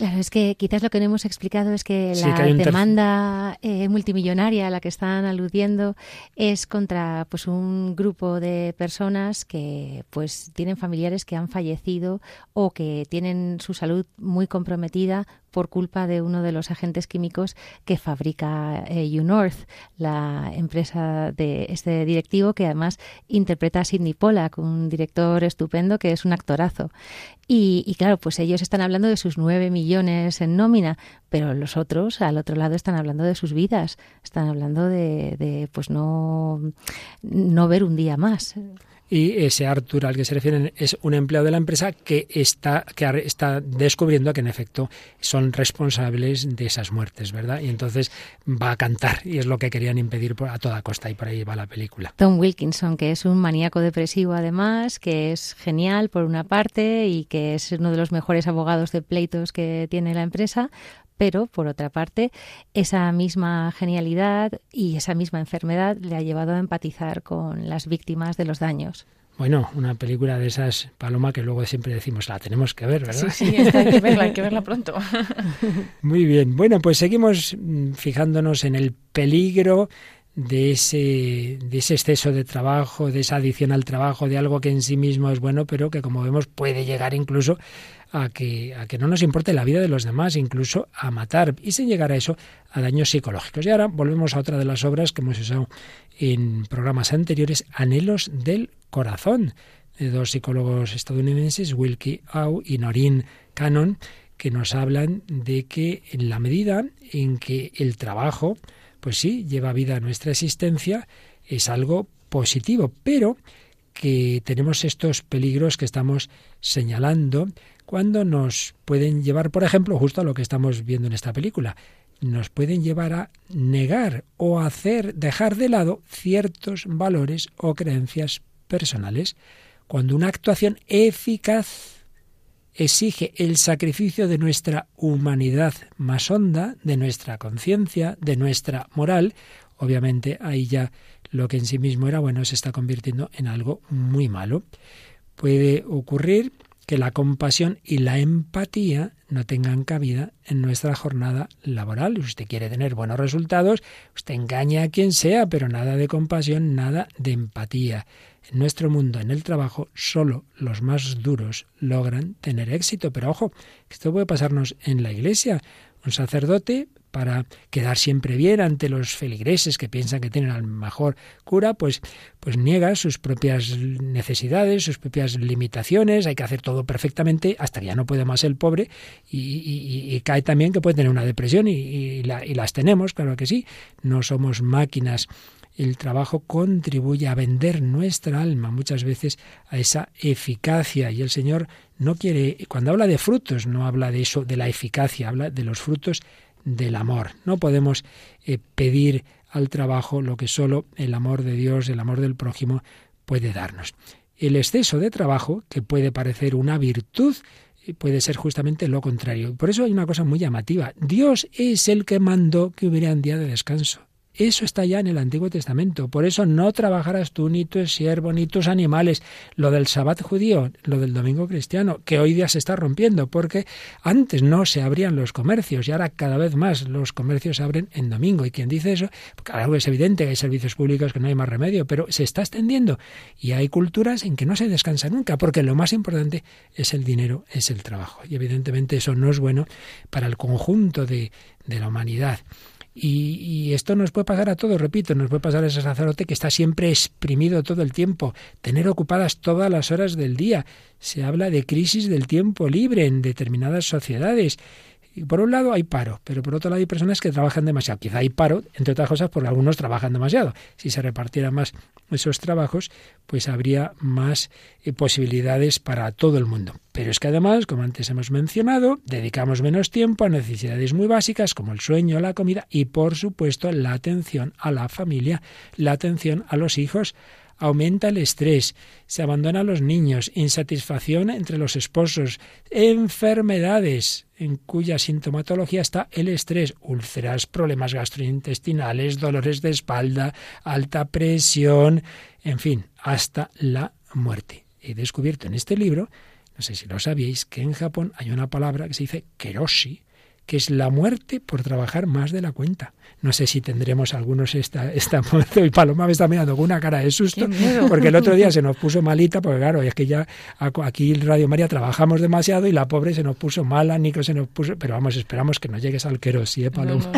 Claro, es que quizás lo que no hemos explicado es que la demanda eh, multimillonaria a la que están aludiendo es contra pues un grupo de personas que pues tienen familiares que han fallecido o que tienen su salud muy comprometida por culpa de uno de los agentes químicos que fabrica eh, UNorth, la empresa de este directivo que además interpreta a Sidney Pollack, un director estupendo que es un actorazo. Y, claro, pues ellos están hablando de sus nueve millones en nómina, pero los otros al otro lado están hablando de sus vidas, están hablando de, de pues no, no ver un día más y ese Arthur al que se refieren es un empleado de la empresa que está, que está descubriendo que en efecto son responsables de esas muertes, ¿verdad? Y entonces va a cantar y es lo que querían impedir a toda costa y por ahí va la película. Tom Wilkinson, que es un maníaco depresivo además, que es genial por una parte y que es uno de los mejores abogados de pleitos que tiene la empresa, pero por otra parte, esa misma genialidad y esa misma enfermedad le ha llevado a empatizar con las víctimas de los daños. Bueno, una película de esas, Paloma, que luego siempre decimos, la tenemos que ver, ¿verdad? Sí, sí, hay que verla, hay que verla pronto. Muy bien. Bueno, pues seguimos mm, fijándonos en el peligro de ese, de ese exceso de trabajo, de esa adición al trabajo, de algo que en sí mismo es bueno, pero que como vemos puede llegar incluso a que, a que no nos importe la vida de los demás, incluso a matar, y sin llegar a eso, a daños psicológicos. Y ahora volvemos a otra de las obras que hemos usado en programas anteriores, Anhelos del Corazón, de dos psicólogos estadounidenses, Wilkie Au y Noreen Cannon, que nos hablan de que en la medida en que el trabajo, pues sí, lleva vida a nuestra existencia, es algo positivo, pero que tenemos estos peligros que estamos señalando cuando nos pueden llevar, por ejemplo, justo a lo que estamos viendo en esta película, nos pueden llevar a negar o hacer dejar de lado ciertos valores o creencias personales. Cuando una actuación eficaz exige el sacrificio de nuestra humanidad más honda, de nuestra conciencia, de nuestra moral, obviamente ahí ya lo que en sí mismo era bueno se está convirtiendo en algo muy malo. Puede ocurrir que la compasión y la empatía no tengan cabida en nuestra jornada laboral. Usted quiere tener buenos resultados, usted engaña a quien sea, pero nada de compasión, nada de empatía. En nuestro mundo, en el trabajo, solo los más duros logran tener éxito. Pero ojo, esto puede pasarnos en la iglesia. Un sacerdote para quedar siempre bien ante los feligreses que piensan que tienen al mejor cura, pues, pues niega sus propias necesidades, sus propias limitaciones, hay que hacer todo perfectamente hasta ya no puede más el pobre y, cae también que puede tener una depresión y, y las tenemos, claro que sí, no somos máquinas el trabajo contribuye a vender nuestra alma muchas veces a esa eficacia y el Señor no quiere cuando habla de frutos no habla de eso de la eficacia habla de los frutos del amor. No podemos eh, pedir al trabajo lo que solo el amor de Dios, el amor del prójimo puede darnos. El exceso de trabajo, que puede parecer una virtud, eh, puede ser justamente lo contrario. Por eso hay una cosa muy llamativa. Dios es el que mandó que hubiera un día de descanso. Eso está ya en el Antiguo Testamento. Por eso no trabajarás tú, ni tu siervo, ni tus animales. Lo del sabbat judío, lo del domingo cristiano, que hoy día se está rompiendo, porque antes no se abrían los comercios y ahora cada vez más los comercios se abren en domingo. Y quien dice eso, claro, es evidente que hay servicios públicos que no hay más remedio, pero se está extendiendo. Y hay culturas en que no se descansa nunca, porque lo más importante es el dinero, es el trabajo. Y evidentemente eso no es bueno para el conjunto de la humanidad. Y, esto nos puede pasar a todos, repito, nos puede pasar a ese sacerdote que está siempre exprimido todo el tiempo, tener ocupadas todas las horas del día. Se habla de crisis del tiempo libre en determinadas sociedades. Y por un lado hay paro, pero por otro lado hay personas que trabajan demasiado. Quizá hay paro, entre otras cosas, porque algunos trabajan demasiado. Si se repartiera más esos trabajos, pues habría más eh, posibilidades para todo el mundo. Pero es que además, como antes hemos mencionado, dedicamos menos tiempo a necesidades muy básicas como el sueño, la comida y, por supuesto, la atención a la familia, la atención a los hijos, aumenta el estrés, se abandona a los niños, insatisfacción entre los esposos, enfermedades en cuya sintomatología está el estrés, úlceras, problemas gastrointestinales, dolores de espalda, alta presión, en fin, hasta la muerte. He descubierto en este libro, no sé si lo sabíais, que en Japón hay una palabra que se dice keroshi, que es la muerte por trabajar más de la cuenta. No sé si tendremos algunos esta, esta momento y Paloma me está mirando con una cara de susto, porque el otro día se nos puso malita, porque claro, es que ya aquí en Radio María trabajamos demasiado y la pobre se nos puso mala, Nico se nos puso, pero vamos, esperamos que no llegues al querosi, ¿eh, Paloma?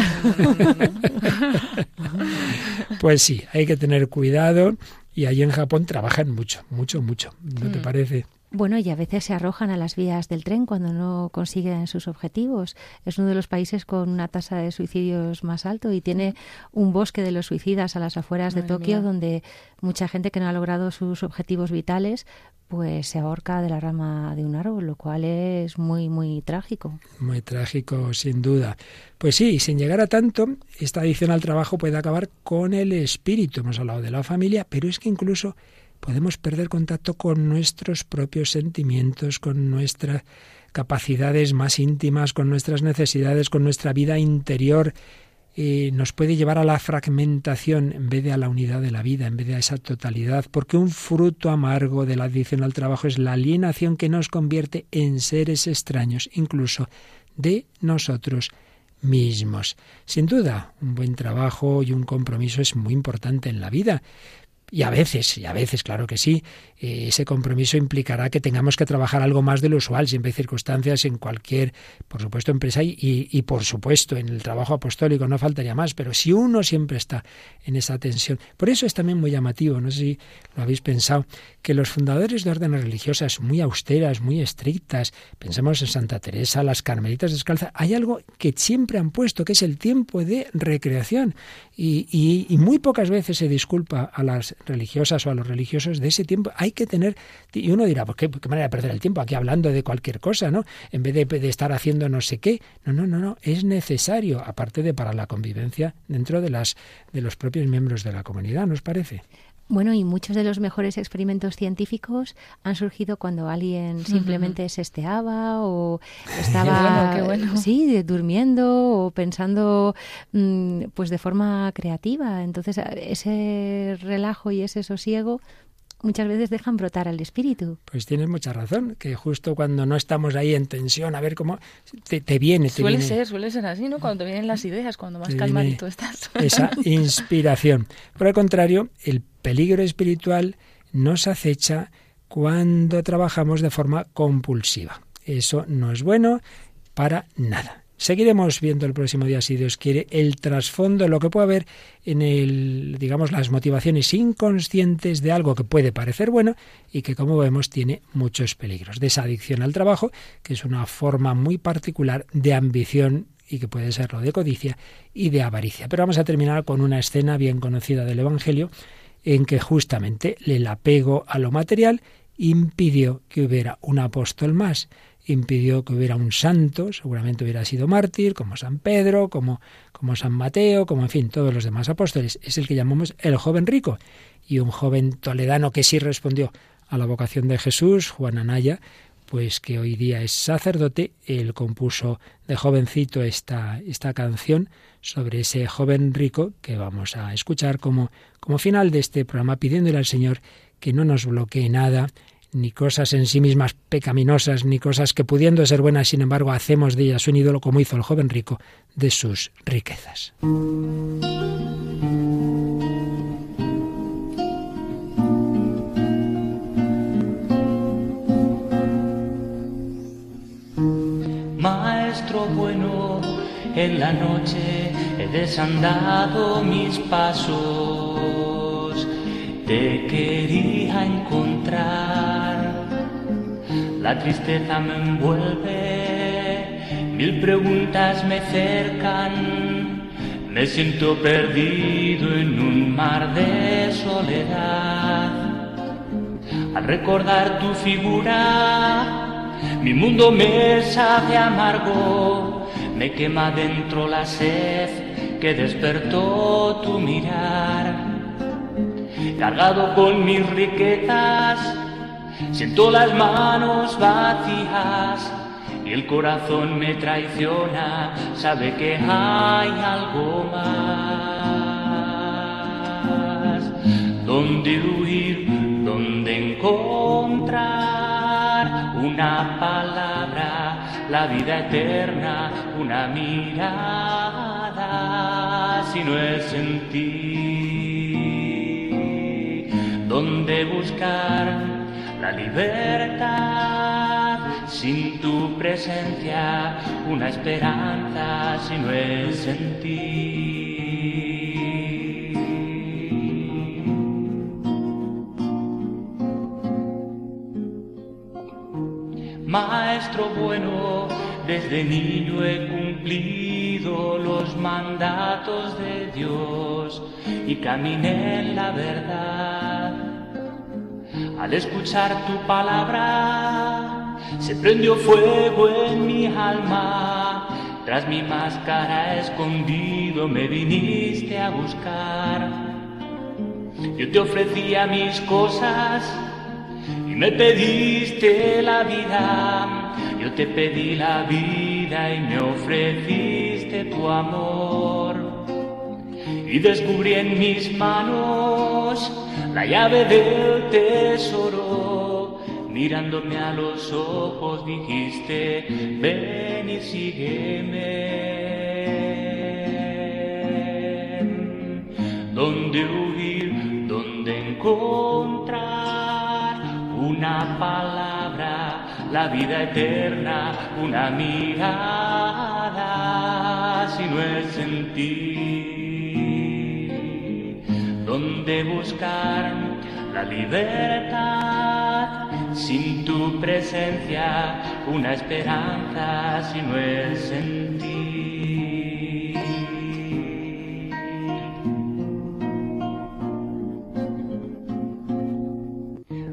pues sí, hay que tener cuidado y ahí en Japón trabajan mucho, mucho, mucho, ¿no te mm. parece? Bueno, y a veces se arrojan a las vías del tren cuando no consiguen sus objetivos. Es uno de los países con una tasa de suicidios más alto y tiene un bosque de los suicidas a las afueras de Tokio donde mucha gente que no ha logrado sus objetivos vitales pues se ahorca de la rama de un árbol, lo cual es muy, muy trágico. Muy trágico, sin duda. Pues sí, sin llegar a tanto, esta adicción al trabajo puede acabar con el espíritu. Hemos hablado de la familia, pero es que incluso podemos perder contacto con nuestros propios sentimientos, con nuestras capacidades más íntimas, con nuestras necesidades, con nuestra vida interior. Nos puede llevar a la fragmentación en vez de a la unidad de la vida, en vez de a esa totalidad, porque un fruto amargo de la adicción al trabajo es la alienación que nos convierte en seres extraños, incluso de nosotros mismos. Sin duda, un buen trabajo y un compromiso es muy importante en la vida, y a veces, y a veces, claro que sí, ese compromiso implicará que tengamos que trabajar algo más de lo usual, siempre hay circunstancias en cualquier, por supuesto, empresa y, y, por supuesto en el trabajo apostólico, no faltaría más, pero si uno siempre está en esa tensión. Por eso es también muy llamativo, no sé si lo habéis pensado, que los fundadores de órdenes religiosas muy austeras, muy estrictas, pensemos en Santa Teresa, las carmelitas descalzas, hay algo que siempre han puesto, que es el tiempo de recreación. Y, y muy pocas veces se disculpa a las religiosas o a los religiosos de ese tiempo. Hay que tener, y uno dirá, ¿por qué, qué manera de perder el tiempo aquí hablando de cualquier cosa, ¿no? En vez de, de, estar haciendo no sé qué. No, no, no, no, es necesario, aparte de para la convivencia dentro de, las, de los propios miembros de la comunidad, ¿nos parece? Bueno, y muchos de los mejores experimentos científicos han surgido cuando alguien simplemente se esteaba o estaba sí, durmiendo o pensando mm, pues de forma creativa. Entonces, ese relajo y ese sosiego muchas veces dejan brotar al espíritu. Pues tienes mucha razón, que justo cuando no estamos ahí en tensión, a ver cómo te, viene. Te suele ser, suele ser así, ¿no? Cuando te vienen las ideas, cuando más calmadito estás. Esa inspiración. Por el contrario, el peligro espiritual nos acecha cuando trabajamos de forma compulsiva. Eso no es bueno para nada. Seguiremos viendo el próximo día, si Dios quiere, el trasfondo, lo que puede haber en el, digamos, las motivaciones inconscientes de algo que puede parecer bueno y que, como vemos, tiene muchos peligros. De esa adicción al trabajo, que es una forma muy particular de ambición y que puede serlo de codicia y de avaricia. Pero vamos a terminar con una escena bien conocida del Evangelio en que justamente el apego a lo material impidió que hubiera un apóstol más impidió que hubiera un santo, seguramente hubiera sido mártir, como San Pedro, como, como San Mateo, como en fin, todos los demás apóstoles. Es el que llamamos el joven rico. Y un joven toledano que sí respondió a la vocación de Jesús, Juan Anaya, pues que hoy día es sacerdote, él compuso de jovencito esta, esta canción sobre ese joven rico que vamos a escuchar como, como final de este programa, pidiéndole al Señor que no nos bloquee nada, ni cosas en sí mismas pecaminosas, ni cosas que pudiendo ser buenas, sin embargo, hacemos de ellas un ídolo como hizo el joven rico de sus riquezas. Maestro bueno, en la noche he desandado mis pasos, te quería encontrar la tristeza me envuelve, mil preguntas me cercan, me siento perdido en un mar de soledad. Al recordar tu figura, mi mundo me sabe amargo, me quema dentro la sed que despertó tu mirar. Cargado con mis riquezas, Siento las manos vacías y el corazón me traiciona, sabe que hay algo más. ¿Dónde huir? ¿Dónde encontrar una palabra, la vida eterna, una mirada, si no es en ti? ¿Dónde buscar? La libertad. Sin tu presencia, una esperanza si no es en ti. Maestro bueno, desde niño he cumplido los mandatos de Dios y caminé en la verdad al escuchar tu palabra, se prendió fuego en mi alma. Tras mi máscara escondido me viniste a buscar. Yo te ofrecía mis cosas y me pediste la vida. Yo te pedí la vida y me ofreciste tu amor. Y descubrí en mis manos la llave del tesoro. Mirándome a los ojos dijiste, ven y sígueme. ¿Dónde huir? ¿Dónde encontrar una palabra? La vida eterna, una mirada, si no es en ti donde buscar la libertad. Sin tu presencia, una esperanza si no es en ti.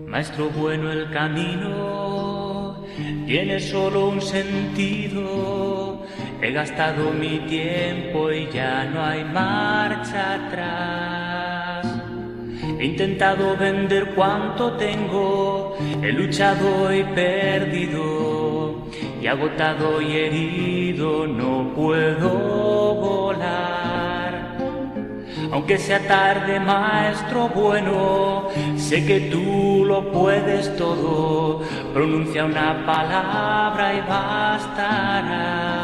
Maestro bueno, el camino tiene solo un sentido. He gastado mi tiempo y ya no hay marcha atrás. He intentado vender cuanto tengo, he luchado y perdido, y agotado y herido no puedo volar. aunque sea tarde, maestro bueno, sé que tú lo puedes todo, pronuncia una palabra y bastará.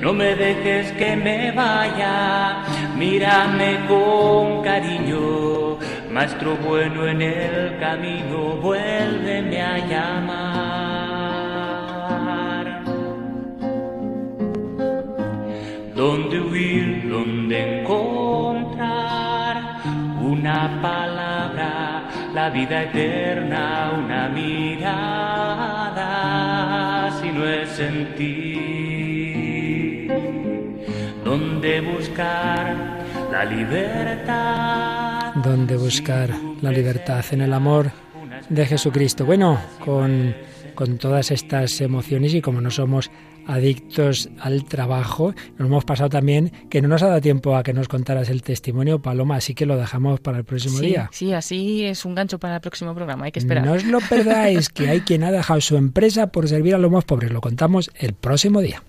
No me dejes que me vaya, mírame con cariño, maestro bueno en el camino, vuélveme a llamar. ¿Dónde huir? ¿Dónde encontrar una palabra? La vida eterna, una mirada, si no es en ti. ¿Dónde buscar la libertad? ¿Dónde buscar la libertad? En el amor de Jesucristo. Bueno, con, con todas estas emociones y como no somos adictos al trabajo. Nos hemos pasado también que no nos ha dado tiempo a que nos contaras el testimonio, Paloma, así que lo dejamos para el próximo Sí, día. sí, así es un gancho para el próximo programa. Hay que esperar. No os lo perdáis, que hay quien ha dejado su empresa por servir a los más pobres. Lo contamos el próximo día.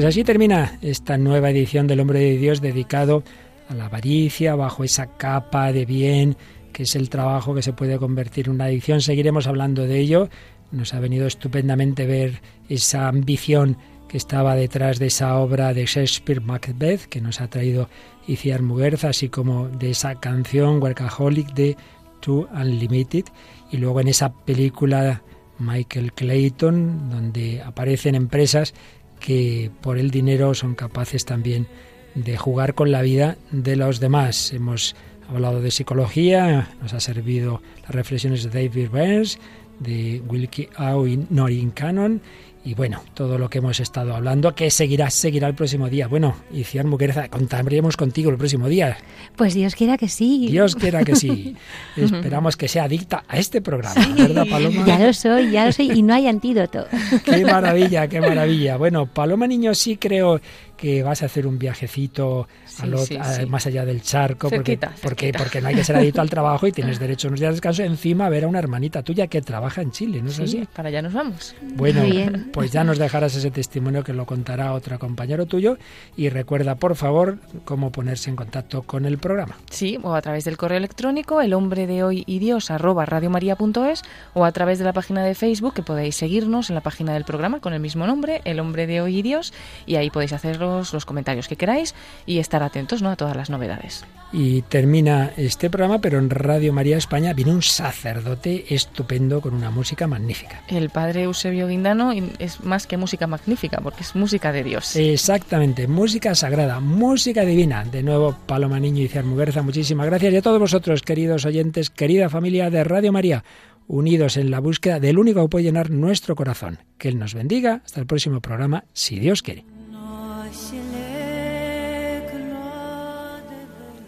Pues así termina esta nueva edición del Hombre de Dios dedicado a la avaricia bajo esa capa de bien que es el trabajo que se puede convertir en una adicción. Seguiremos hablando de ello. Nos ha venido estupendamente ver esa ambición que estaba detrás de esa obra de Shakespeare Macbeth que nos ha traído Iciar Muguerza, así como de esa canción Workaholic de To Unlimited y luego en esa película Michael Clayton donde aparecen empresas que por el dinero son capaces también de jugar con la vida de los demás. Hemos hablado de psicología, nos ha servido reflexiones de David Burns, de Wilkie Au y Norin Cannon, y bueno, todo lo que hemos estado hablando, que seguirá, seguirá el próximo día. Bueno, y Cian Muguerza, contaremos contigo el próximo día. Pues Dios quiera que sí. Dios quiera que sí. Esperamos que sea adicta a este programa, ¿verdad, Paloma? Ya lo soy, ya lo soy, y no hay antídoto. Qué maravilla, qué maravilla. Bueno, Paloma Niño sí creo que vas a hacer un viajecito Sí, al ot- sí, a- sí. más allá del charco, porque, Cerquita, porque, porque no hay que ser adicto al trabajo y tienes derecho a unos días de descanso, encima a ver a una hermanita tuya que trabaja en Chile, ¿no es Sí, así? para allá nos vamos. Bueno, bien. pues ya nos dejarás ese testimonio que lo contará otro compañero tuyo y recuerda, por favor, cómo ponerse en contacto con el programa. Sí, o a través del correo electrónico, el hombre de hoy y Dios, arroba radiomaria.es, o a través de la página de Facebook, que podéis seguirnos en la página del programa con el mismo nombre, el hombre de hoy y Dios, y ahí podéis haceros los comentarios que queráis y estar atentos ¿no? a todas las novedades. Y termina este programa, pero en Radio María España viene un sacerdote estupendo con una música magnífica. El padre Eusebio Guindano es más que música magnífica, porque es música de Dios. Exactamente, música sagrada, música divina. De nuevo, Paloma Niño y Ciar Muguerza, muchísimas gracias. Y a todos vosotros, queridos oyentes, querida familia de Radio María, unidos en la búsqueda del único que puede llenar nuestro corazón. Que Él nos bendiga. Hasta el próximo programa, si Dios quiere.